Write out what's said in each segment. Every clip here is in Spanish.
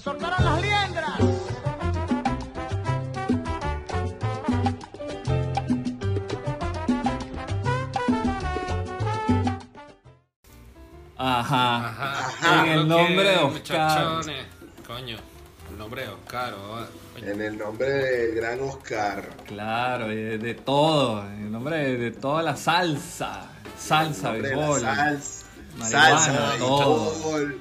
¡Se soltaron las liendras! Ajá. Ajá. En el nombre de Oscar. muchachones. Coño, el nombre de Oscar. coño. En el nombre del gran Oscar. Claro, de, de todo. En el nombre de, de toda la salsa. Salsa, béisbol. salsa, marihuana, salsa, todo. béisbol,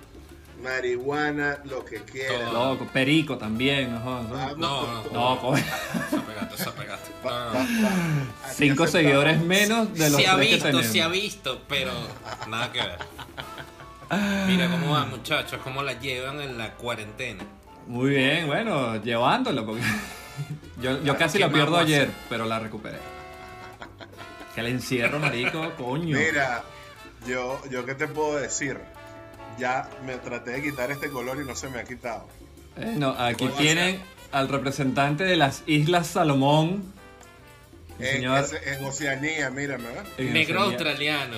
marihuana, lo que quiera. Todo. Loco, perico también. ¿no? No, no. No. No, cinco aceptamos. seguidores menos de los Se ha tres que visto, tenemos. se ha visto, pero nada que ver. Mira cómo van, muchachos, cómo la llevan en la cuarentena. Muy bien, bueno, llevándolo, porque yo, yo casi ¿Qué la pierdo ayer, pero la recuperé. Que el encierro, marico, coño. Mira, yo, yo qué te puedo decir. Ya me traté de quitar este color y no se me ha quitado. Bueno, aquí ¿Cómo va a tienen al representante de las Islas Salomón. En, señor ese- en Oceanía, mírame, ¿verdad? en Negro Oceanía. australiano.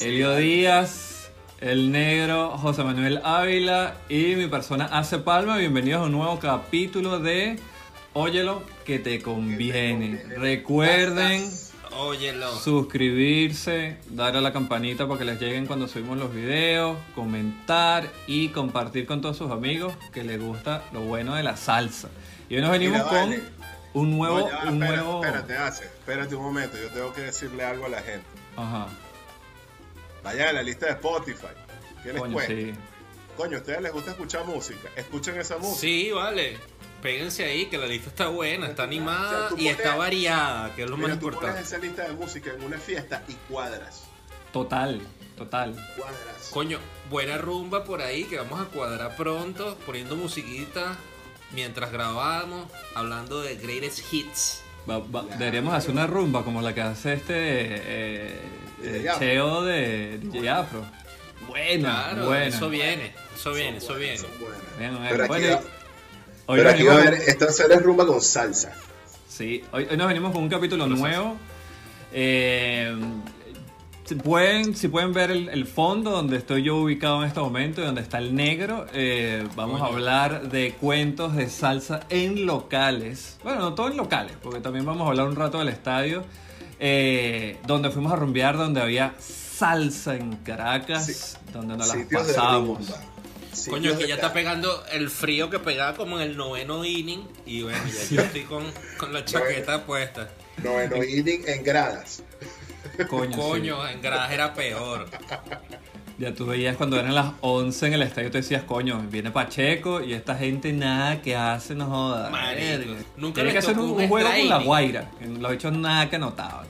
Elio Díaz, el negro José Manuel Ávila y mi persona Ace Palma. Bienvenidos a un nuevo capítulo de Óyelo que te conviene. conviene. Recuerden Óyelo. suscribirse, darle a la campanita para que les lleguen cuando subimos los videos, comentar y compartir con todos sus amigos que les gusta lo bueno de la salsa. Y hoy nos venimos Mira, con vale. un nuevo, No, ya, un espera- nuevo. Espérate, hace, espérate un momento. Yo tengo que decirle algo a la gente. Ajá. Vayan a la lista de Spotify. ¿Qué les Coño, cuento? sí. Coño, ¿a ustedes les gusta escuchar música? Escuchen esa música. Sí, vale. Péguense ahí, que la lista está buena, está O animada sea, y está pones- variada, que es lo Mira, más tú pones importante. esa lista de música en una fiesta y cuadras. Total, total. Cuadras. Coño, buena rumba por ahí, que vamos a cuadrar pronto, poniendo musiquita mientras grabamos, hablando de greatest hits. Va- va- Deberíamos hacer una rumba como la que hace este eh, eh. Cheo de DJ Afro. Buena, Claro, eso viene, eso viene, eso viene. Bueno, va- Hoy pero aquí va a haber, esta será rumba con salsa. Sí, hoy, hoy nos venimos con un capítulo nuevo. Eh, si, pueden, si pueden ver el, el fondo donde estoy yo ubicado en este momento y donde está el negro, eh, vamos a hablar de cuentos de salsa en locales. Bueno, no todo en locales, porque también vamos a hablar un rato del estadio, eh, donde fuimos a rumbear, donde había salsa en Caracas, Sí. donde nos las de pasamos. rumba. Sitios Coño, que de ya está pegando el frío que pegaba como en el noveno inning. Y bueno, ya yo estoy con, con la chaqueta puesta. Noveno inning en gradas. Coño, sí. En Garaje era peor. Ya tú veías cuando eran las 11 en el estadio, te decías, coño, viene Pacheco y esta gente nada que hace, no joda. Verga. nunca Tiene que hacer un, juego con la Guaira. Los hechos nada que anotaban.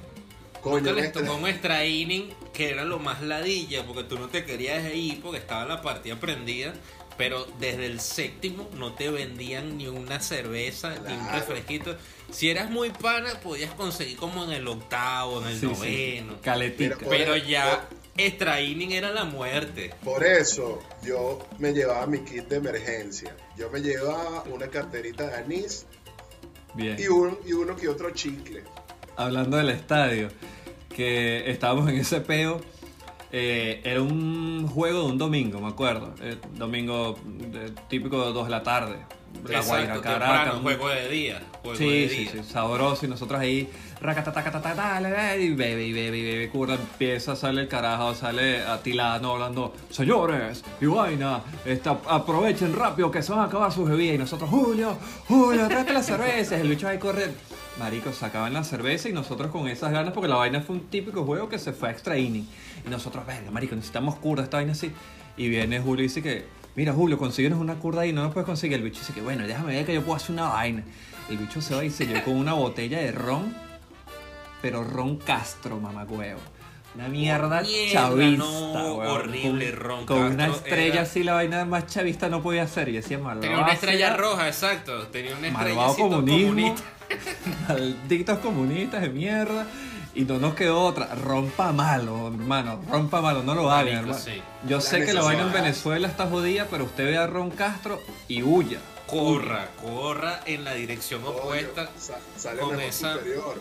Coño, les tocó un extra inning que era lo más ladilla porque tú no te querías ir porque estaba la partida prendida. Pero desde el séptimo no te vendían ni una cerveza ni un Claro. refresquito. Si eras muy pana, podías conseguir como en el octavo, en el Sí, sí. noveno. Mira, Pero Por- ya extra inning era la muerte. Por eso yo me llevaba mi kit de emergencia. Yo me llevaba una carterita de anís Bien. y, un, y uno que otro chicle. Hablando del estadio, que estábamos en ese peo. eh, era un juego de un domingo, me acuerdo. Eh, domingo eh, típico de 2 de la tarde. La Guaira, Caracas. temprano, juego de día. Juego Sí, de sí, día. sí, sabroso. Y nosotros ahí, y bebe, y bebe, y bebe, curda, empieza, sale el carajo, sale atilano hablando, señores, y vaina, esta, aprovechen rápido que se van a acabar sus bebidas. Y nosotros, Julio, Julio, tráete las cervezas. El bicho ahí correr. Marico, sacaban la cerveza y nosotros con esas ganas, porque la vaina fue un típico juego que se fue a extra inning. Y nosotros, venga, marico, necesitamos curda, esta vaina así. Y viene Julio y dice que, mira Julio, consíguenos una curda ahí, no nos puedes conseguir. El bicho dice que, bueno, déjame ver que yo puedo hacer una vaina. El bicho se va y se llevó con una botella de ron, pero ron Castro, mamagüevo. Una mierda, Mierda, chavista, no, weón. horrible, Con- ron Con una estrella era- así, la vaina más chavista no podía ser. Y decía, malvado. Tenía una estrella roja, exacto. Tenía una estrella comunista. Malditos comunistas de mierda. Y no nos quedó otra. Rompa malo, hermano. Rompa malo. No lo hagan, hermano. sí. Yo La sé que la vaina en. Venezuela está jodida, pero usted ve a Ron Castro y huya. Corra, corra en la dirección opuesta. sa- sale con mejor esa- superior.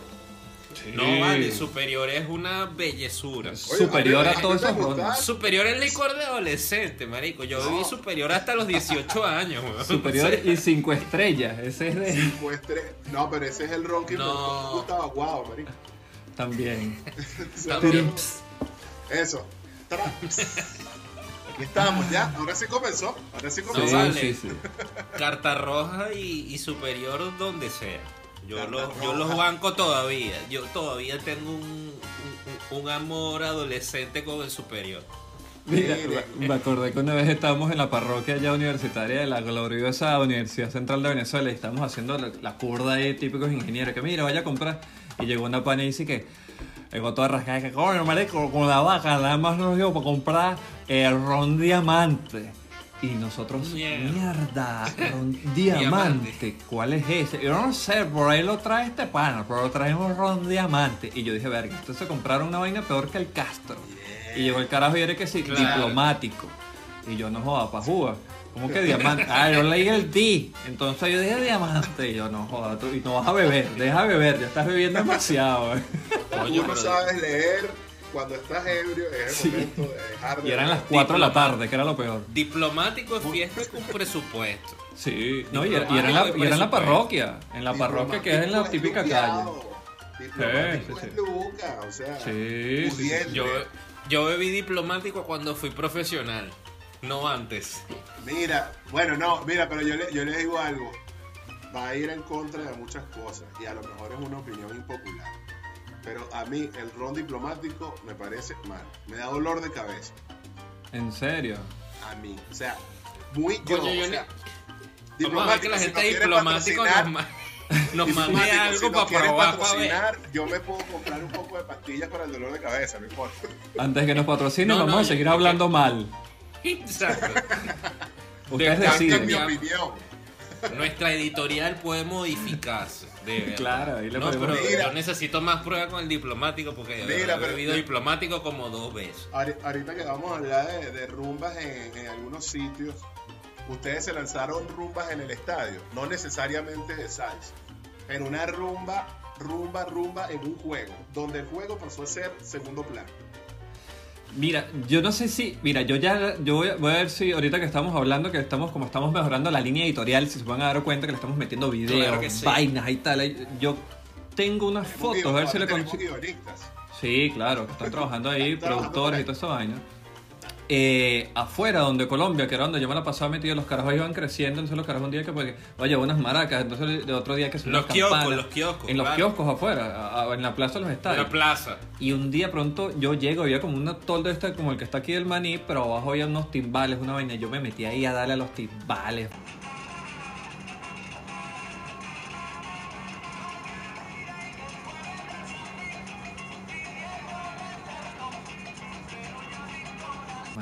No vale, superior es una bellezura. Oye, superior a a todos esos me ron. gusta. Superior es licor de adolescente, marico. Yo viví superior hasta los 18 años, weón. Superior y cinco estrellas. Ese es de. Pues tres- No, pero ese es el ron que No. me gustaba. Wow, marico. También. Eso. Aquí estamos ya. Ahora sí comenzó. Ahora sí comenzó. vale. sí, sí. Carta roja y, y superior donde sea. Yo los, yo los banco todavía. Yo todavía tengo un, un- un amor adolescente con el superior. Mira, me acordé que una vez estábamos en la parroquia ya universitaria de la gloriosa Universidad Central de Venezuela y estábamos haciendo la, la curda de típicos ingenieros que mira, vaya a comprar. Y llegó una pana y dice que llegó toda rascada que coño, marico, con la vaca nada más nos dio para comprar el ron diamante. Y nosotros, Mierda. mierda, ron diamante, ¿cuál es ese? Yo no sé, por ahí lo trae este pana, pero traemos ron diamante. Y yo dije, verga, entonces compraron una vaina peor que el Castro. Y llegó el carajo y era que sí, Claro. diplomático. Y yo no joda, pa' jugar. ¿Cómo que diamante? Ah, yo leí el D. Entonces yo dije diamante. Y yo no joda, tú, y no vas a beber, deja beber, ya estás bebiendo demasiado. Coño, Tú no sabes leer cuando estás ebrio. Es el Sí. momento de dejar de Y eran las beber. 4 de la tarde, que era lo peor. Diplomático es fiesta con presupuesto. Sí, no, y era, y era en la, y era en la parroquia. En la parroquia que es en la típica es calle. Diplomático Sí, sí, es sí. luca, o sea, Sí, sí, sí. pudiente. Yo, yo bebí diplomático cuando fui profesional, no antes. Mira, bueno, no, mira, pero yo le, yo le digo algo. Va a ir en contra de muchas cosas y a lo mejor es una opinión impopular. Pero a mí el ron diplomático me parece mal. Me da dolor de cabeza. En serio. A mí. O sea, muy yo. Coño, yo o sea, Vamos a ver que la si gente no quiere diplomático nos, ma- nos mande diplomático, algo si no para probar para patrocinar, Yo me puedo comprar un poco de pastillas para el dolor de cabeza, no importa. Antes que nos patrocinen, No, vamos no, a seguir yo- hablando mal. Exacto. Ustedes deciden. mi opinión. Nuestra editorial puede modificarse. De. Claro, ahí le no, pero Mira. yo necesito más pruebas con el diplomático porque Mira, he pero- bebido diplomático como dos veces. Ahori- Ahorita que vamos a hablar de, de rumbas en, en algunos sitios, ustedes se lanzaron rumbas en el estadio, no necesariamente de salsa, pero una rumba, rumba, rumba en un juego, donde el juego pasó a ser segundo plano. Mira, yo no sé si, mira, yo ya, yo voy a, voy a ver si ahorita que estamos hablando, que estamos, como estamos mejorando la línea editorial, si se van a dar cuenta que le estamos metiendo videos, Claro que sí. vainas y tal, yo tengo unas fotos, a ver si le consigo. Sí, claro, que están trabajando ahí, productores y toda esa vaina. Eh, afuera, donde Colombia, que era donde yo me la pasaba metido, los carajos iban creciendo, entonces los carajos un día que, pues, oye, unas maracas, entonces el otro día que son Los kioscos, los kioscos, En los claro. kioscos afuera, a- a- en la plaza de los En estadios. la plaza. Y un día pronto yo llego, había como un toldo este, como el que está aquí del maní, pero abajo había unos timbales, una vaina. Yo me metí ahí a darle a los timbales.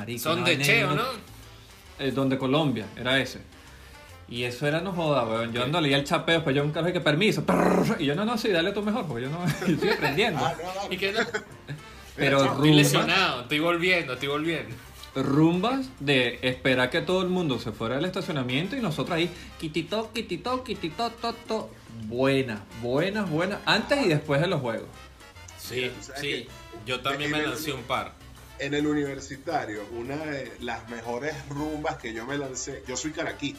Marico, Son de Cheo, ¿no? eh, donde Colombia, era ese. Y eso era no joda, weón. Yo ando leía el chapeo, después yo un carro y que permiso. prrr, Y yo no, no, sí, dale tú mejor, porque yo no yo estoy aprendiendo. Ah, no, no. Y no. Pero Estoy rumbas, lesionado, estoy volviendo, estoy volviendo. rumbas de esperar que todo el mundo se fuera del estacionamiento y nosotros ahí, quitito, quitito, quitito, toto. Buenas, buenas, buenas. Antes y después de los juegos. Sí, Mira, tú sabes sí. que- Yo también me lancé un par. En el universitario, una de las mejores rumbas que yo me lancé, yo soy caraquí,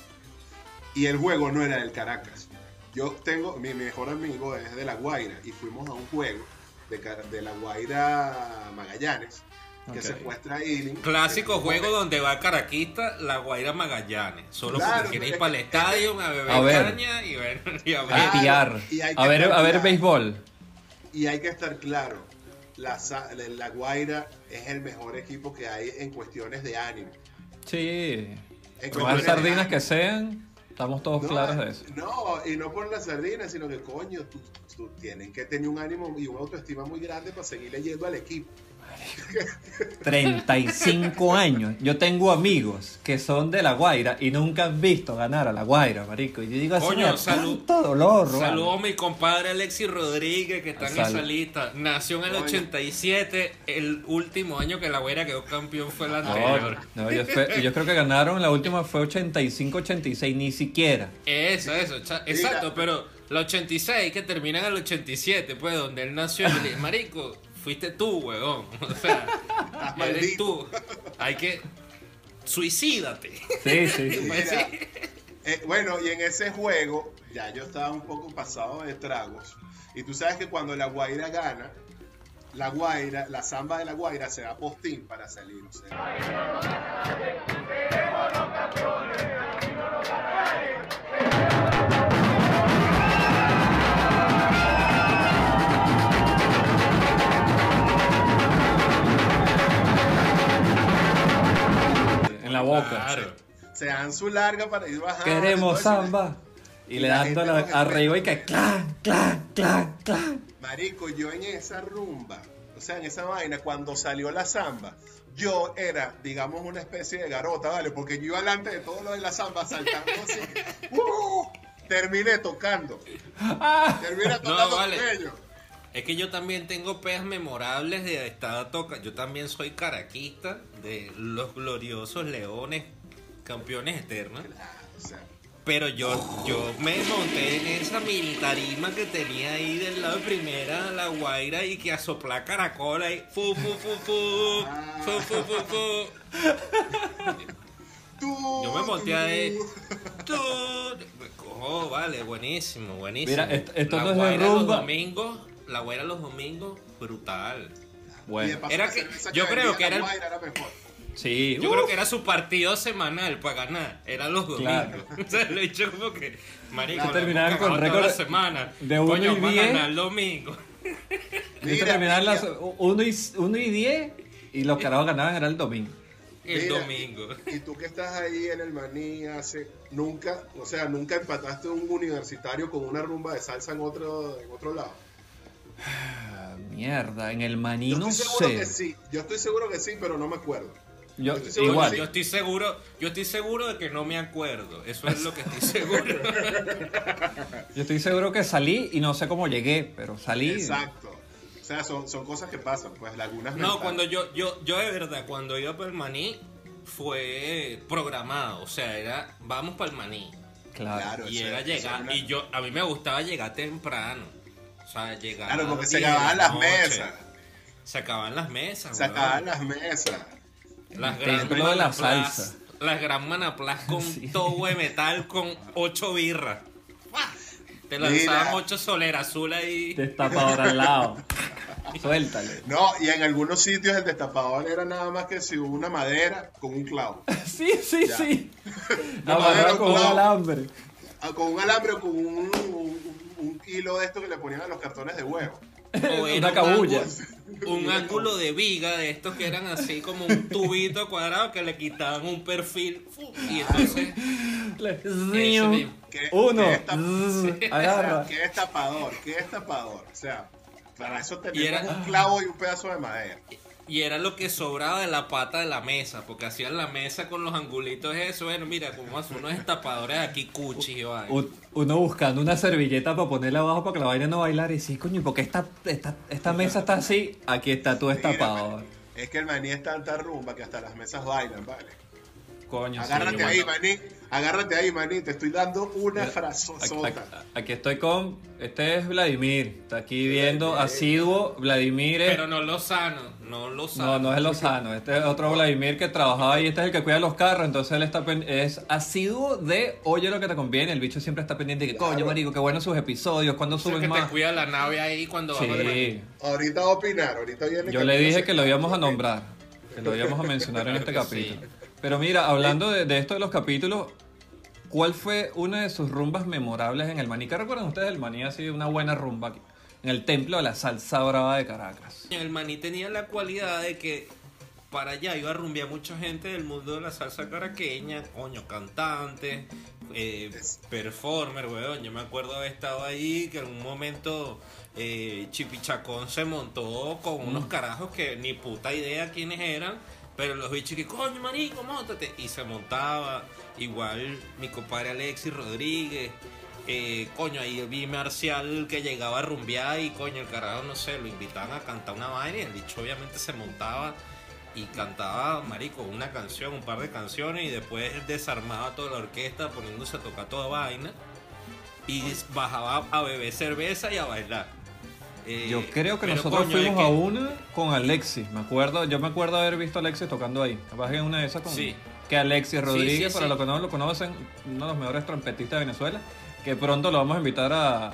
y el juego no era del Caracas. Yo tengo, mi mejor amigo es de La Guaira, y fuimos a un juego de, Car- de La Guaira Magallanes, que Ok. secuestra a Ealing. Clásico juego donde va Caraquista, la Guaira Magallanes. Solo Claro, porque quiere ir para el estadio a beber A ver. caña y ver. Y a ver. A piar. y ver, a ver béisbol. Y hay que estar claro, la, la- Guaira es el mejor equipo que hay en cuestiones de ánimo. Sí. Por más sardinas que sean, estamos todos No, claros de eso. No, y no por las sardinas, sino que coño, tú, tú tienes que tener un ánimo y una autoestima muy grande para seguir leyendo al equipo. 35 años. Yo tengo amigos que son de La Guaira y nunca han visto ganar a La Guaira, marico. Y yo digo, así Coño, salud- tanto dolor, Saludo a mi compadre Alexis Rodríguez, que está en Salud. esa lista. Nació en el Coño. 87, el último año que la Guaira quedó campeón fue el anterior. no, yo, creo que ganaron, la última fue 85-86, ni siquiera. Eso, eso, exacto, pero La 86 que termina en el 87, pues, donde él nació. Marico, fuiste tú, huevón. O sea, eres Maldito. tú. Hay que... Suicídate. Sí, sí, sí. Pues, Mira, sí. eh, bueno, y en ese juego, ya yo estaba un poco pasado de tragos. Y tú sabes que cuando la Guaira gana, la Guaira, la samba de la Guaira se da postín para salir. o sea, En la boca. Claro. se dan su larga para ir bajando. Queremos samba. Y Y le dando gente la- arriba y que clan, clan, clan, clan. Marico, yo en esa rumba, o sea, en esa vaina, cuando salió la samba, yo era, digamos, una especie de garota, ¿vale? Porque yo iba delante de todo lo de la samba saltando así. ¡Uh! Terminé tocando. Terminé tocando vale. con ellos. Es que yo también tengo peas memorables de estar toca. Yo también soy caraquista de los gloriosos leones, campeones eternos. Pero yo, yo me monté en esa militarima que tenía ahí del lado de primera, la guaira, y que a soplar caracola y fu, fu, fu, fu, fu, fu, fu, fu. Yo me monté ahí. Tú. Oh, vale, buenísimo, buenísimo. Mira, esto- esto la no es de guaira los rumba. domingos, la guaira los domingos, brutal. Y Bueno, Era que- yo creo que era el- era mejor. sí. Yo uh, creo que era su partido semanal para ganar. Eran los domingos. Claro. O sea, lo he hecho como que. Marico, terminaban con récord la semana. de uno Coño, y vamos a diez. ganar el domingo. Terminar las mira. 1 y, uno y 10 y los carajos ganaban era el domingo. El Mira. domingo. Y tú que estás ahí en el maní hace nunca, o sea, nunca empataste un universitario con una rumba de salsa en otro, en otro lado. Ah, mierda, en el maní Yo no sé. que sí, yo estoy seguro que sí, pero no me acuerdo. Yo, estoy seguro igual. Yo estoy seguro, yo estoy seguro de que no me acuerdo. Eso es lo que estoy seguro. Yo estoy seguro que salí y no sé cómo llegué, pero salí. Exacto. O sea, son, son cosas que pasan, pues lagunas No, mentales. cuando yo, yo, yo de verdad, cuando iba para el maní, fue programado. O sea, era, vamos para el maní. Claro. Claro. Y era llegar, es una- y yo, a mí me gustaba llegar temprano. Sea, llegar. Claro, a porque se 10 de la acababan las mesas. Se acababan las mesas. Se acababan las mesas. Las El gran templo de la manaplas- salsa. Las gran manaplas con Sí. todo de metal con ocho birras. Te Mira. lanzaban ocho soleras azul ahí. Destapador al lado. Suéltale. No, y en algunos sitios el destapador era nada más que si una madera con un clavo. Sí, sí, Ya. sí. Amarrado pero con un alambre. Ah, Con un alambre o con un, un- un kilo de esto que le ponían a los cartones de huevo. O era Una un cabulla. Un ángulo de viga de estos que eran así como un tubito cuadrado que le quitaban un perfil. Y entonces. Mismo. ¿Qué- Uno. qué esta- zzz, Agarra. ¿Qué es tapador? ¿Qué es tapador? O sea, para eso tenemos Y era- un clavo y un pedazo de madera. Y era lo que sobraba de la pata de la mesa, porque hacían la mesa con los angulitos eso. Bueno, mira, como hacer unos destapadores aquí cuchis y vaina. Uno buscando una servilleta para ponerla abajo para que la vaina no bailar y sí, coño, ¿y por qué esta, esta, esta mesa está así? Aquí está Mira, destapador. man, Es que el maní es tanta rumba que hasta las mesas bailan, ¿vale? Coño, sí, Agárrate ahí, maní. Agárrate ahí, maní. Te estoy dando una Aquí, frasosota. aquí- aquí estoy con. Este es Vladimir. Está aquí viendo asiduo. Vladimir es. Pero no lo sano, no lo sano. No, no es el Lozano. Este es otro Vladimir que trabajaba ahí. Este es el que cuida los carros. Entonces él está pen- es asiduo de oye lo que te conviene. El bicho siempre está pendiente que, coño, Claro. marico, qué buenos sus episodios. ¿Cuándo O sea, suben que te más? cuida la nave ahí cuando Sí. Ahorita va a opinar, ahorita viene. Yo le dije que lo íbamos a nombrar. Que lo íbamos a mencionar en este capítulo. Pero mira, hablando de, de esto de los capítulos, ¿cuál fue una de sus rumbas memorables en el Maní? ¿Qué recuerdan ustedes del Maní? Así una buena rumba aquí, en el templo de la salsa brava de Caracas. El maní tenía la cualidad de que para allá iba a rumbear mucha gente del mundo de la salsa caraqueña, coño, cantantes, eh, performer, weón. Yo me acuerdo haber estado ahí que en un momento eh, Chipichacón se montó con unos carajos que ni puta idea quiénes eran, pero los bichos que, coño, marico, montate. Y se montaba. Igual mi compadre Alexis Rodríguez. Eh, coño, ahí vi Marcial que llegaba a rumbear y coño, el carajo, no sé, lo invitaban a cantar una vaina y el bicho obviamente se montaba y cantaba, marico, una canción, un par de canciones y después desarmaba toda la orquesta poniéndose a tocar toda vaina. y bajaba a beber cerveza y a bailar. Eh, Yo creo que nosotros coño, es fuimos que- a una con Alexis, me acuerdo, yo me acuerdo haber visto a Alexis tocando ahí. Capaz que en una de esas con Sí. que Alexis Rodríguez, sí, para sí. los que no lo conocen, uno de los mejores trompetistas de Venezuela, que pronto lo vamos a invitar a,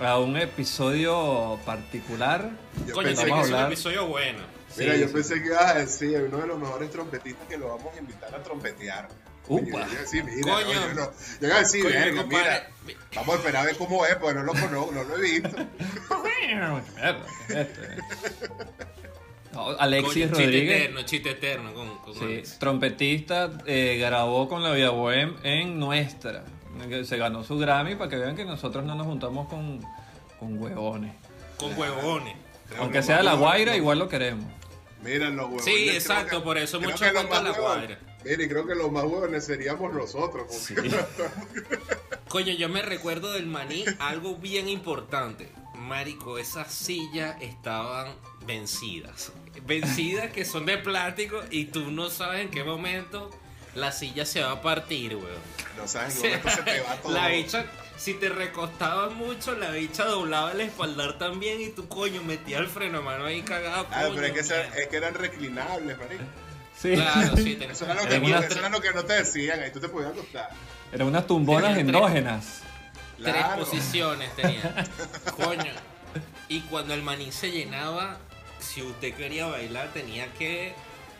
a un episodio particular. Yo Coño, pensé que ser un episodio bueno. Mira, Sí, yo sí. pensé que ibas a decir uno de los mejores trompetistas que lo vamos a invitar a trompetear. Upa. Yo iba a decir, mira, Coño. no, yo, no, yo iba a decir, Coño, verga, mira, vamos a esperar a ver cómo es, porque no lo conozco, no lo he visto. Mierda. No, Alexis Coño, chiste Rodríguez. eterno, chiste eterno con, con Sí, Alex. trompetista, eh, grabó con la Vía Bohem en Nuestra. Se ganó su Grammy para que vean que nosotros no nos juntamos con, con huevones. Con huevones. Aunque sea la Guaira, igual lo queremos. Mira, los huevones. Sí, exacto, que- por eso mucho que los cuento a más la huevones- Guaira. Mira, y creo que los más huevones seríamos nosotros. Porque Coño, yo me recuerdo del maní algo bien importante. Marico, esas sillas estaban vencidas. Vencidas que son de plástico y tú no sabes en qué momento la silla se va a partir, weón. no sabes en qué momento se te va todo. la bicha, si te recostaba mucho, la bicha doblaba el espaldar también y tú, coño, metías el freno a mano ahí cagado. Ah, pero es que, mierda. es que eran reclinables, marico. Sí. Claro, sí, tenés- Eso era, lo que, Eran unas- eso era lo que no te decían, ahí tú te podías acostar. Eran unas tumbonas Tres- endógenas. Tres Claro. posiciones tenía. Coño. Y cuando el maní se llenaba, si usted quería bailar, tenía que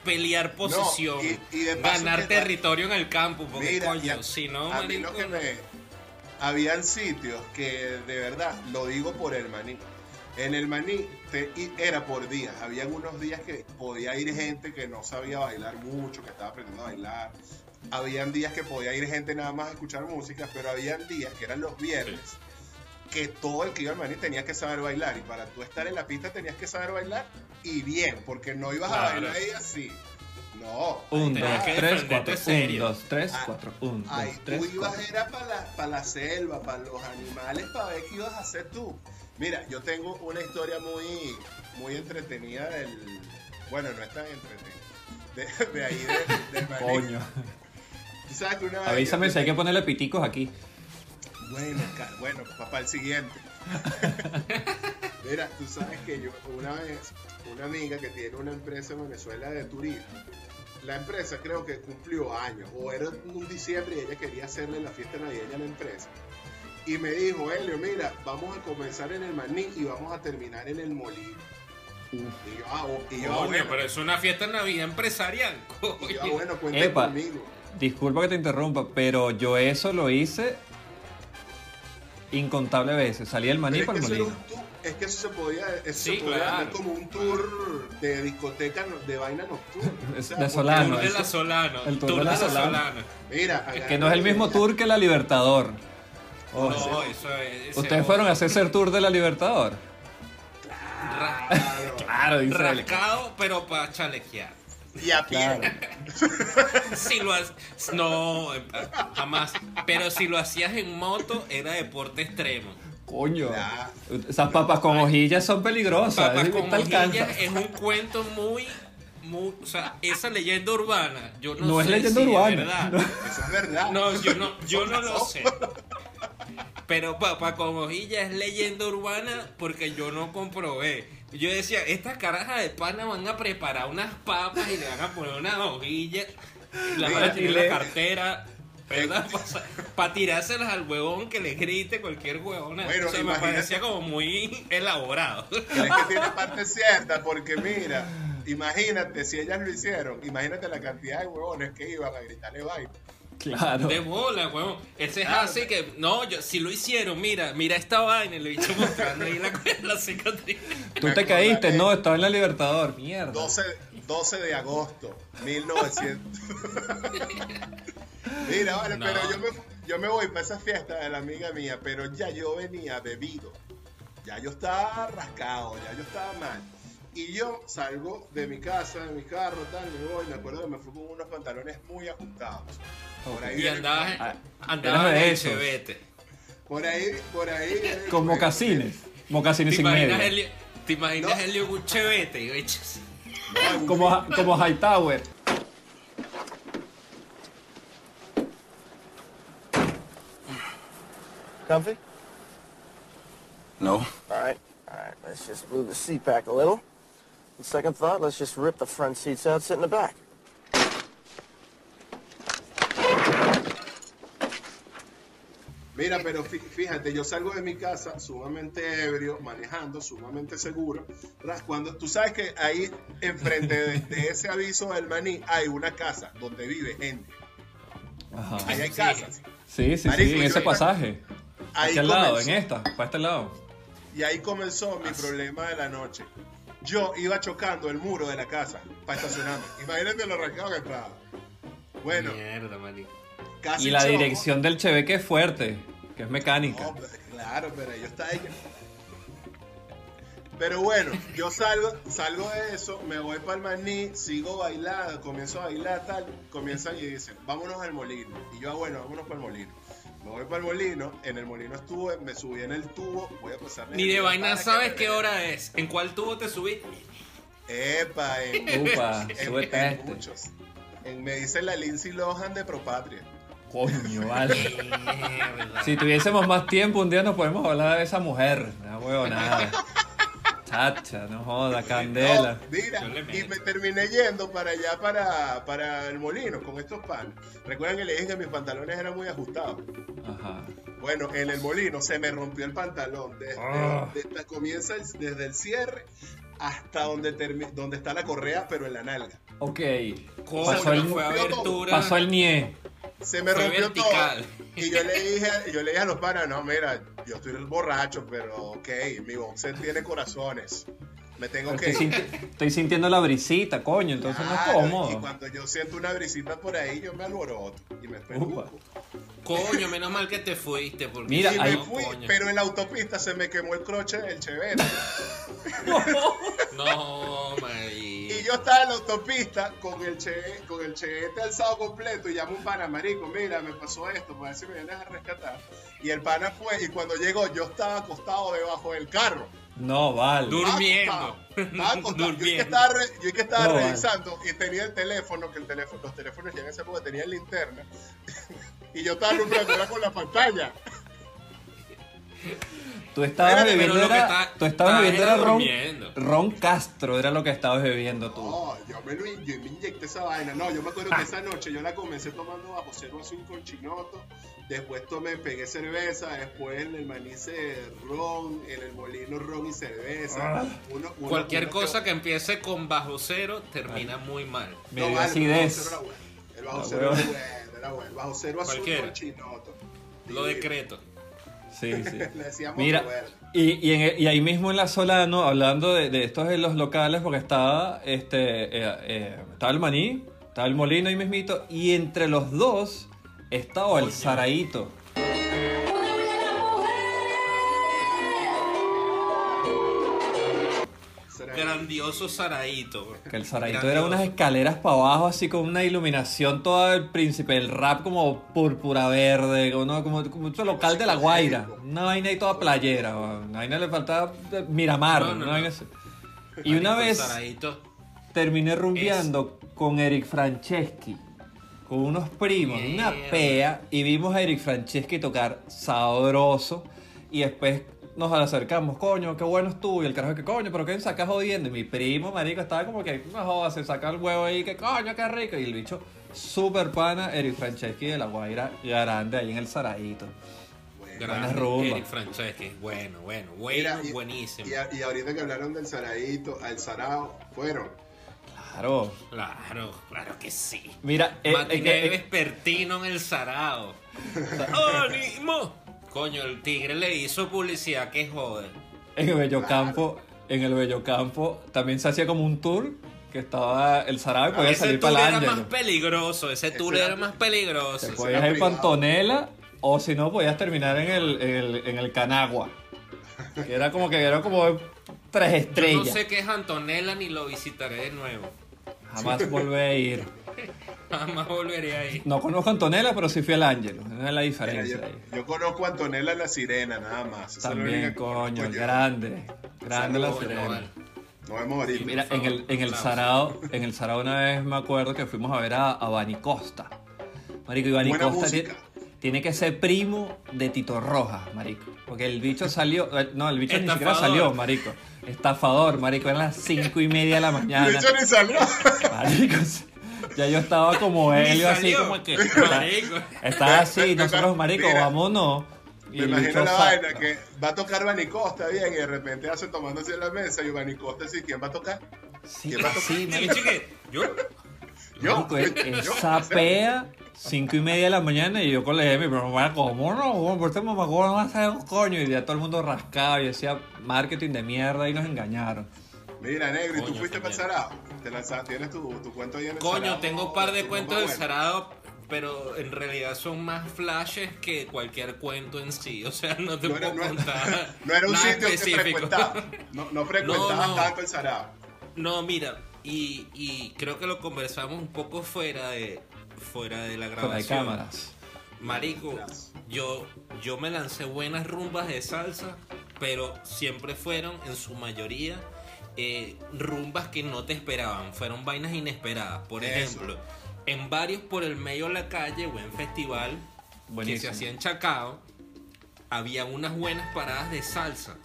pelear posición, y- ganar territorio en el campo, porque Mira, coño, a- si no, a mí marico, lo que me... Habían sitios que de verdad, lo digo por el maní. En el maní te- y era por días. Habían unos días que podía ir gente que no sabía bailar mucho, que estaba aprendiendo a bailar. Habían días que podía ir gente nada más a escuchar música, pero habían días que eran los viernes que todo el que iba al maní tenía que saber bailar. Y para tú estar en la pista tenías que saber bailar y bien, porque no ibas a bailar ahí así. No. Un, Tenías dos, que tres, defenderte cuatro. Un, serio. dos, tres, Ah, cuatro. Un, dos, Ahí tres, tú ibas cuatro. era para la, pa' la selva, para los animales, para ver qué ibas a hacer tú. Mira, yo tengo una historia muy, muy entretenida del... Bueno, no es tan entretenida. De, de ahí de- del maní. Coño. Tú sabes que una vez Avísame yo- si hay que ponerle piticos aquí. Bueno, bueno, papá, el siguiente. Mira, tú sabes que yo una vez, una amiga que tiene una empresa en Venezuela de turismo, la empresa creo que cumplió años, o era un diciembre y ella quería hacerle la fiesta navideña a la empresa. Y me dijo, Helio, mira, vamos a comenzar en el Maní y vamos a terminar en el Molino. Y yo, ah, o- y yo, ah, Coño, bueno, pero es una fiesta de Navidad empresarial, y yo, ah, coño. bueno, Epa. conmigo. Disculpa que te interrumpa, pero yo eso lo hice incontable veces. Salí del maní para es, el molino. es que eso se podía, eso Sí, se podía claro. hacer como un tour de discoteca de vaina nocturna. Es O sea, de Solano. Tour de la Solano. el tour Tour de de la la Solano. Solano. Mira, Que no es el mismo tour que la Libertador. Oh, No, sí. eso es. ese ¿Ustedes fueron a hacer ese tour de la Libertador? ra- Claro, dice él. rascado, pero para chalequear. Y a pie. Claro. Si lo ha- no, jamás. Pero si lo hacías en moto, era deporte extremo. Coño. Esas papas con hojillas son peligrosas. Papas es- con hojillas es un cuento muy, muy, o sea, esa leyenda urbana, yo no, No es leyenda si urbana. verdad. No. Eso es verdad. No, yo no, yo no lo sé. Pero papá con hojilla es leyenda urbana porque yo no comprobé. Yo decía, estas carajas de pana van a preparar unas papas y le van a poner unas hojillas las van a y en la cartera. ¿Verdad? Para tirárselas al huevón que le grite cualquier huevón. Bueno, o sea, me imagínate. parecía como muy elaborado. Es que tiene parte cierta, porque mira, imagínate si ellas lo hicieron, imagínate la cantidad de huevones que iban a gritarle vaina. Claro. De bola, huevón. Ese es Claro. así que, no, yo, si lo hicieron, mira, mira esta vaina, y le he dicho mostrando ahí la, la cicatriz. Tú te caíste, no, estaba en la Libertador. Mierda. 12, 12 de agosto, 1900. Mira, vale, No. pero yo me, yo me voy para esa fiesta de la amiga mía, pero ya yo venía bebido. Ya yo estaba rascado, ya yo estaba mal. Y yo salgo de mi casa, de mi carro, tal, me voy, me acuerdo que me fui con unos pantalones muy ajustados. Por ahí, Y andabas, Ah, andabas eras de en el esos. chevete. por ahí, por ahí. el Con mocasines. Mocasines ¿Te sin imaginas, medio. Helio, ¿te imaginas No. Helio con chevete? Y. No, Como, como Hightower. Comfy? No. All right. All right. Let's just move the seat back a little. On second thought, let's just rip the front seats out, sit in the back. Mira, pero fí- fíjate, yo salgo de mi casa sumamente ebrio, manejando, sumamente seguro. Ras- Cuando tú sabes que ahí enfrente de, de ese aviso del maní hay una casa donde vive gente. Ajá. Ahí hay Sí. casas. Sí, sí, Marico, sí, en ese pasaje. Ahí al lado, en esta, para este lado. Y ahí comenzó mi problema de la noche. Yo iba chocando el muro de la casa para estacionarme. Imagínate lo arrancado que estaba. Bueno, Mierda, marico. casi Y la choco. dirección del Cheveque es fuerte, que es mecánica. No, claro, pero yo estaba ahí. Pero bueno, yo salgo, salgo de eso, me voy para el maní, sigo bailando, comienzo a bailar, tal, comienzan y dicen, vámonos al molino. Y yo, ah, bueno, vámonos para el molino. Me voy para el molino, en el molino estuve, me subí en el tubo, voy a pasar. Ni de vaina sabes qué hora es. ¿En cuál tubo te subí? Epa, en, Upa, en- este. muchos. En- me dice la Lindsay Lohan de Propatria. Coño, vale. Si tuviésemos más tiempo, un día nos podemos hablar de esa mujer. No huevo nada. Chacha, no joda, candela. No, mira, y me terminé yendo para allá, para, para el molino, con estos panes. Recuerdan que le dije que mis pantalones eran muy ajustados. Ajá. Bueno, en el molino se me rompió el pantalón. Desde, Ah. desde- comienza el- desde el cierre hasta donde, termi- donde está la correa, pero en la nalga. Ok. Pasó el, fue abertura. pasó el nie. Se me Fue rompió vertical. todo. Y yo le dije, yo le dije a los panas, no, mira, yo estoy borracho, pero ok, mi boxer tiene corazones. Me tengo que Estoy, ir. sinti- estoy sintiendo la brisita, coño, entonces no es Claro, Y cómodo. cuando yo siento una brisita por ahí, yo me alboroto y me preocupo. Coño, menos mal que te fuiste. Porque Mira, y si me ahí- no, fui, coño. pero en la autopista se me quemó el croche del chevette. No, marico. y yo estaba en la autopista con el chevette, con el alzado completo y llamo un pana, marico, mira, me pasó esto, para ver si me vienes a rescatar. Y el pana fue, y cuando llegó, yo estaba acostado debajo del carro. No, vale. Dur- Durmiendo. Estaba acostado. Yo vi que estaba, re- yo vi que estaba No, vale. revisando y tenía el teléfono, que el teléfono, los teléfonos ya en esa época tenían linterna. y yo estaba alumbrando era con la pantalla. Tú estabas Espérate, bebiendo, pero lo que era, está- tú estabas bebiendo era era ron, durmiendo. ron Castro, era lo que estabas bebiendo tú. No, yo me, lo, in- yo me inyecté esa vaina. No, yo me acuerdo que esa noche yo la comencé tomando bajo cero azul con chinoto. Después tomé, pegué cerveza. Después en el manice ron. En el molino ron y cerveza. Ah. Uno- uno- Cualquier uno cosa que- que empiece con bajo cero termina muy mal. Me No, dio vale, acidez. El bajo Ah, cero era bueno. El bajo cero era bueno. El bajo, bajo cero azul Cualquiera. con chinoto. Lo Divino. decreto. Sí, sí. Le decíamos Mira, y, y, en- y ahí mismo en la Solano, hablando de, de estos de los locales, porque estaba, este, eh, eh, estaba el maní, estaba el molino ahí mismito, y entre los dos estaba el Saraíto. Grandioso Saraíto. Que el Saraíto era unas escaleras para abajo, así con una iluminación toda del príncipe, el rap como púrpura verde, como, como, un local de la Guaira. Una vaina ahí toda playera, una vaina le faltaba eh, Miramar. No, no, una no. vaina así. Y una vez terminé rumbeando con Eric Franceschi, con unos primos, una Mierda. pea, y vimos a Eric Franceschi tocar sabroso, y después nos acercamos, coño, qué bueno estuvo, y el carajo que coño, pero qué sacas jodiendo, y mi primo, marico, estaba como que, no jodas, se saca el huevo ahí, que coño, qué rico, y el bicho, super pana, Eric Franceschi de la Guaira, grande, ahí en el Saradito. Grande rumba. Eric Franceschi. Bueno, bueno, bueno, Mira, y- buenísimo. Y, a- y ahorita que hablaron del Saraíto, al Sarao, fueron. Claro. Claro, claro que sí. Mira, eh, Matiné eh, eh, vespertino en el Sarao. ¡Ánimo! Coño, el tigre le hizo publicidad que jode. En el Bellocampo, en el Bellocampo también se hacía como un tour que estaba el Sarabe podía Ese salir tour para el era más peligroso, ese tour era- era más peligroso. Te Ese podías ir. Antonella o si no podías terminar en el, en el, en el Canagua. Que era como que era como tres Yo estrellas. no sé qué es Antonella ni lo visitaré de nuevo. Jamás volví a ir. Jamás volveré ahí. No conozco Antonella, pero sí fui al Ángelo. Esa es la Mira, diferencia yo, ahí. yo conozco a Antonella la Sirena, nada más. Esa También, coño, grande. Grande la sirena. vale. Nos vemos ahorita. Mira, por en el, en el. Sarao, en el Sarao una vez me acuerdo que fuimos a ver a, a Bani Costa. Marico, y Bani Buena Costa tiene- tiene que ser primo de Tito Rojas, marico. Porque el bicho salió, eh, no, el bicho ni siquiera salió, marico. Estafador, marico, eran las cinco y media de la mañana. De hecho, ni salió. Marico, ya yo estaba como Helio, así como que... Marico. Estaba así, nosotros, marico, Mira. vámonos. Y Me imagino la vaina que va a tocar Banicosta bien y de repente hace tomándose en la mesa y Banicosta sí, ¿quién va a tocar? Sí, ¿Quién va a sí, el chique, yo. Yo. E- esa pea, cinco y media de la mañana, y yo con la mi pero bueno, ¿cómo no? Por este mamagüey no va a hacer un coño. Y ya todo el mundo rascado, y decía marketing de mierda, y nos engañaron. Mira, negro, ¿y tú fuiste para el Sarao? ¿Te lanzaste? ¿Tienes tu, tu cuento ahí en el Coño, tengo un par de cuentos del. Sarado, pero en realidad son más flashes que cualquier cuento en sí. O sea, no te No era, puedo no era- contar. no era un nada sitio que específico. frecuentaba. No, no frecuentaba No, no. tanto el Sarao. No, mira, y, y creo que lo conversamos un poco fuera de fuera de la Fuera de grabación. cámaras. Marico, yo, yo me lancé buenas rumbas de salsa, pero siempre fueron, en su mayoría, eh, rumbas que no te esperaban, fueron vainas inesperadas. Por Eso. ejemplo, en varios por el medio de la calle o en festival que se Buenísimo. hacía en Chacao, había unas buenas paradas de salsa.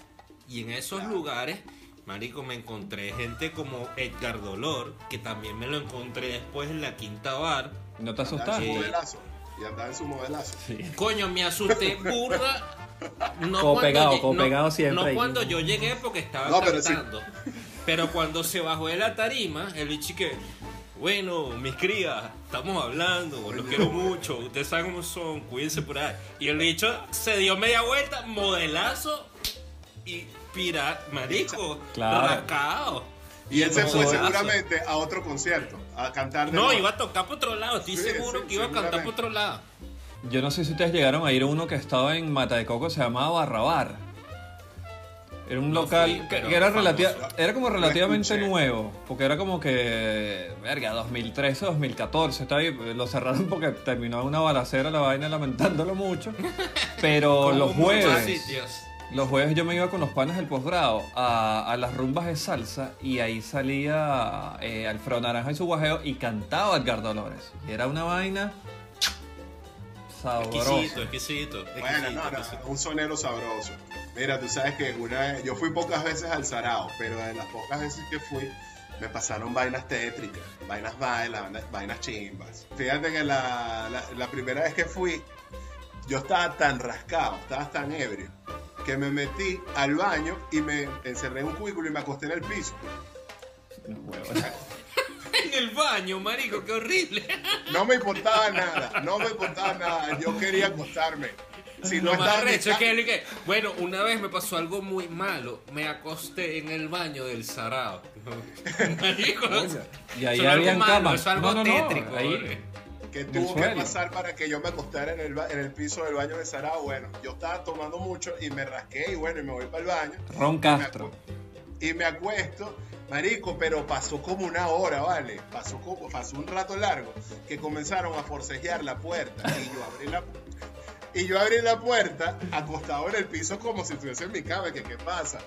Y en esos lugares, marico, me encontré gente como Edgar Dolor, que también me lo encontré después en la Quinta Bar. ¿No te asustaste? Y andaba en su modelazo. Sí. Coño, me asusté burda. No Como cuando pegado, lle- como no- pegado siempre No cuando yo llegué porque estaba No, pero sí. cantando. Pero cuando se bajó de la tarima, el bicho que, bueno, mis crías, estamos hablando, los quiero mucho, ustedes saben cómo son, cuídense por ahí. Y el bicho se dio media vuelta, modelazo y pira, marico, Claro. rascado. Y él se fue seguramente a otro concierto, a cantar de No, nuevo. iba a tocar por otro lado, estoy Sí, seguro sí, que iba a cantar por otro lado. Yo no sé si ustedes llegaron a ir a uno que estaba en Mata de Coco, se llamaba Barrabar. Era un No local fui, que- era, relativa- era como relativamente nuevo, porque era como que, verga, 2013, 2014, está ahí, lo cerraron porque terminó una balacera la vaina lamentándolo mucho, pero los jueves, los jueves yo me iba con los panes del posgrado a, a las rumbas de salsa y ahí salía eh, Alfredo Naranja y su guajeo y cantaba Edgar Dolores, y era una vaina sabrosa. Exquisito, exquisito. Bueno, no, no, exquisito. un sonero sabroso. Mira, tú sabes que una vez, yo fui pocas veces al Sarao, pero de las pocas veces que fui, me pasaron vainas tétricas, vainas bailas, vainas, chimbas. Fíjate que la, la, la primera vez que fui, yo estaba tan rascado, estaba tan ebrio, que me metí al baño y me encerré en un cubículo y me acosté en el piso. No, huevo. El baño, marico, qué horrible. No me importaba nada, no me importaba nada, yo quería acostarme. Si no Lo más es ca- que, que, bueno, una vez me pasó algo muy malo. Me acosté en el baño del Sarao. Marico, y ahí es algo es algo No, no, no, tétrico. que tuvo que pasar para que yo me acostara en el, ba- en el piso del baño de Sarao. Bueno, yo estaba tomando mucho y me rasqué y bueno, y me voy para el baño. Ron Y me Castro. Y me acuesto, marico, pero pasó como una hora, ¿vale? Pasó como, pasó un rato largo, que comenzaron a forcejear la puerta y yo abrí la y yo abrí la puerta acostado en el piso como si estuviese en mi cama, que qué pasa.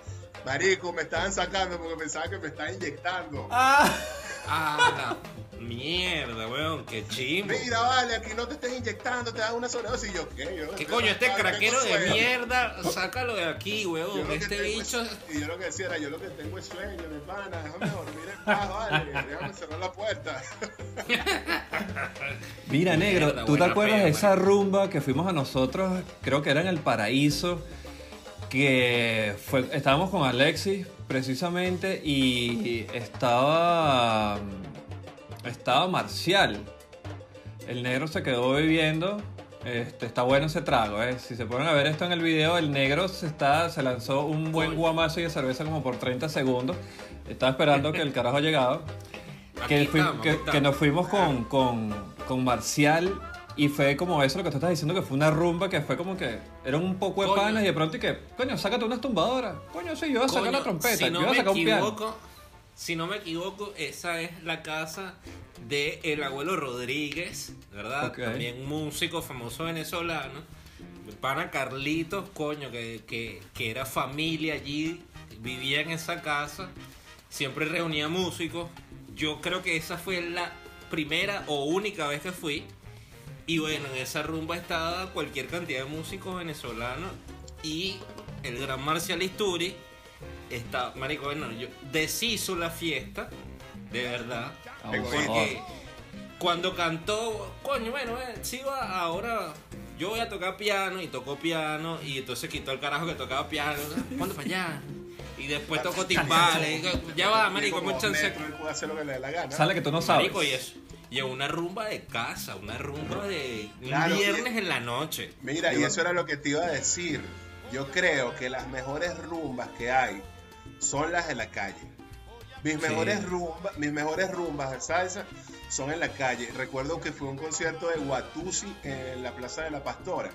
Marico, me estaban sacando porque pensaban que me estaban inyectando. Ah, la mierda, weón, qué chimbo. Mira, vale, aquí no te estés inyectando, te dan una sobredosis. Y yo, ¿qué? Yo, ¿Qué coño? Este craquero de sueño. mierda, sácalo de aquí, weón. Este bicho. es- y yo lo que decía era, yo lo que tengo es sueño, mi pana, déjame dormir en paz, vale, déjame cerrar la puerta. Mira, negro, Mierda, ¿tú te acuerdas de esa rumba que fuimos a nosotros? Creo que era en el Paraíso. Que fue, estábamos con Alexis precisamente y estaba. Estaba Marcial. El negro se quedó bebiendo. Este, está bueno ese trago, ¿eh? Si se ponen a ver esto en el video, el negro se, está, se lanzó un buen guamazo de cerveza como por 30 segundos. Estaba esperando que el carajo llegado. Aquí Que, estamos, que- nos fuimos con, con, con Marcial y fue como eso lo que tú estás diciendo, que fue una rumba que fue como que eran un poco de panas y de pronto y que, coño, sácate unas tumbadoras. Coño, sí, yo voy a sacar Coño, la trompeta, si yo no voy a me sacar un piano. equivoco, si no me equivoco, esa es la casa de el abuelo Rodríguez, ¿verdad? También músico famoso venezolano. El Pana Carlitos, coño, que, que, que era familia allí, vivía en esa casa, siempre reunía músicos. Yo creo que esa fue la primera o única vez que fui. Y bueno, en esa rumba estaba cualquier cantidad de músicos venezolanos y el gran Marcial Isturi está, marico, bueno, yo deshizo la fiesta, de verdad, Ah, porque cuando cantó, coño, bueno, eh, sí va ahora. Yo voy a tocar piano y tocó piano y entonces quitó el carajo que tocaba piano. ¿Cuándo para allá? Y después tocó timbales. Ya va, marico, Como mucha metro, él puede hacer lo que le dé la gana. Sale que tú no sabes. Marico, y eso. Y es una rumba de casa, una rumba de un Claro, viernes en la noche. Mira, y eso era lo que te iba a decir. Yo creo que las mejores rumbas que hay son las de la calle. Mis Sí. mejores rumbas, mis mejores rumbas de salsa son en la calle. Recuerdo que fue un concierto de Watusi en la Plaza de la Pastora.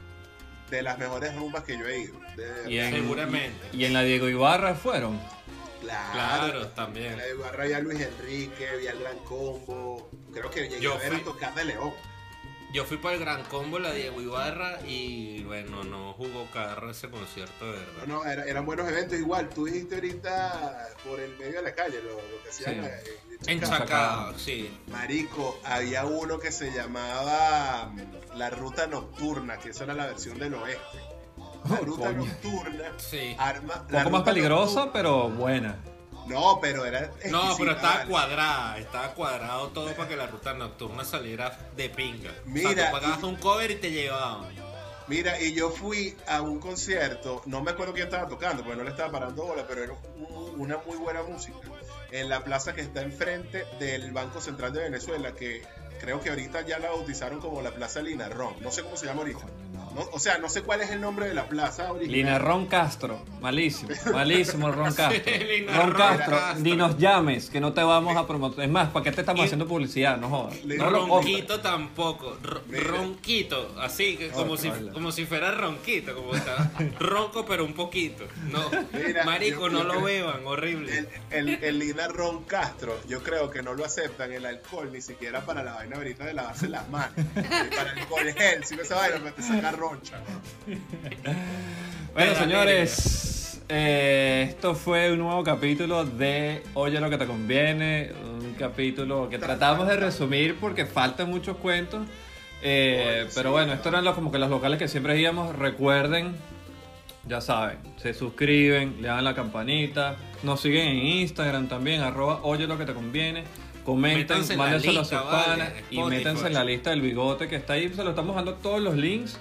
De las mejores rumbas que yo he ido. De- Y en, Seguramente. Y en la Diego Ibarra fueron. Claro, Claro, también. En la de Barra vi a Luis Enrique, vi al Gran Combo. Creo que llegué Yo a ver fui- a tocar de León. Yo fui para el Gran Combo, la Diego Ibarra, y bueno, no jugó carro ese concierto, de verdad. No, no, era- eran buenos eventos igual. Tú dijiste ahorita por el medio de la calle lo, lo que hacían Sí. eh, En Chacao. Chacao, sí. Marico, había uno que se llamaba mm, La Ruta Nocturna, que esa era la versión del oeste. Ruta coño. Nocturna. Sí. Arma, Un poco más peligrosa, Nocturna- pero buena. No, pero era. No, pero estaba vale. cuadrada, estaba cuadrado todo para que la ruta nocturna saliera de pinga. o Mira, sea, tú pagabas y- un cover y te llevaban. Mira, y yo fui a un concierto, no me acuerdo quién estaba tocando, porque no le estaba parando bola, pero era un- una muy buena música. En la plaza que está enfrente del Banco Central de Venezuela, que creo que ahorita ya la bautizaron como la Plaza Linarrón. No sé cómo se llama ahorita. No, o sea, no sé cuál es el nombre de la plaza original. Lina Ron Castro. Malísimo. Malísimo Ron Castro. Ron Castro, Castro. ni nos llames, que no te vamos a promover. Es más, ¿para qué te estamos Y- haciendo publicidad? No jodas. No ronquito tampoco. Mira. ronquito, así que como, Oh, si, hola. como si fuera ronquito, como está. Ronco, pero un poquito. No, Mira, marico, no lo beban, horrible. El, el, el Lina Ron Castro, yo creo que no lo aceptan el alcohol ni siquiera para la vaina ahorita de lavarse las manos. Ni para el alcohol gel, si no esa vaina, pues te saca roncha. Bueno, Pero, señores, eh, esto fue un nuevo capítulo de Oye lo que te conviene. Un capítulo que tratamos de resumir porque faltan muchos cuentos. Eh, Oye, pero sí, bueno, ¿no? estos eran los, como que los locales que siempre íbamos. Recuerden, ya saben, se suscriben, le dan la campanita. Nos siguen en Instagram también, arroba Oye lo que te conviene. Comenten, mándenselo a sus panas y métanse en la lista del bigote que está ahí. Se lo estamos dando todos los links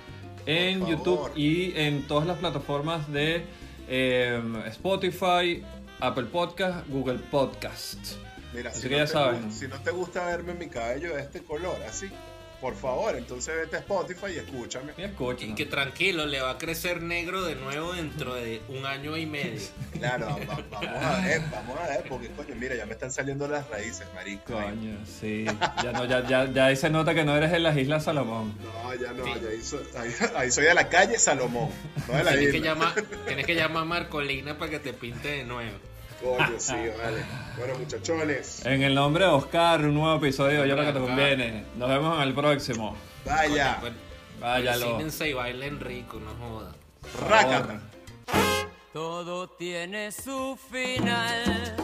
en YouTube y en todas las plataformas de eh, Spotify, Apple Podcast, Google Podcast. Mira, Así si que no, ya te, saben. gu- si no te gusta verme mi cabello de este color, así, por favor, entonces vete a Spotify y escúchame. Y. Y que tranquilo, le va a crecer negro de nuevo dentro de un año y medio. Claro, va- vamos a ver, vamos a ver, porque coño, mira, ya me están saliendo las raíces, marico. Coño, sí. Ya, no, ya, ya, ya ahí se nota que no eres de las Islas Salomón. No, ya no, Sí. ya ahí soy, ahí, ahí soy de la calle Salomón, no de la Tienes que, isla. llamar, tienes que llamar a Marcolina para que te pinte de nuevo. Coño, sí, vale. Bueno, muchachones, En el nombre de Oscar, un nuevo episodio de Yo lo que te conviene. Nos vemos en el próximo. vaya, pues, Váyalo. y bailen rico, no jodas. rácata. Todo tiene su final.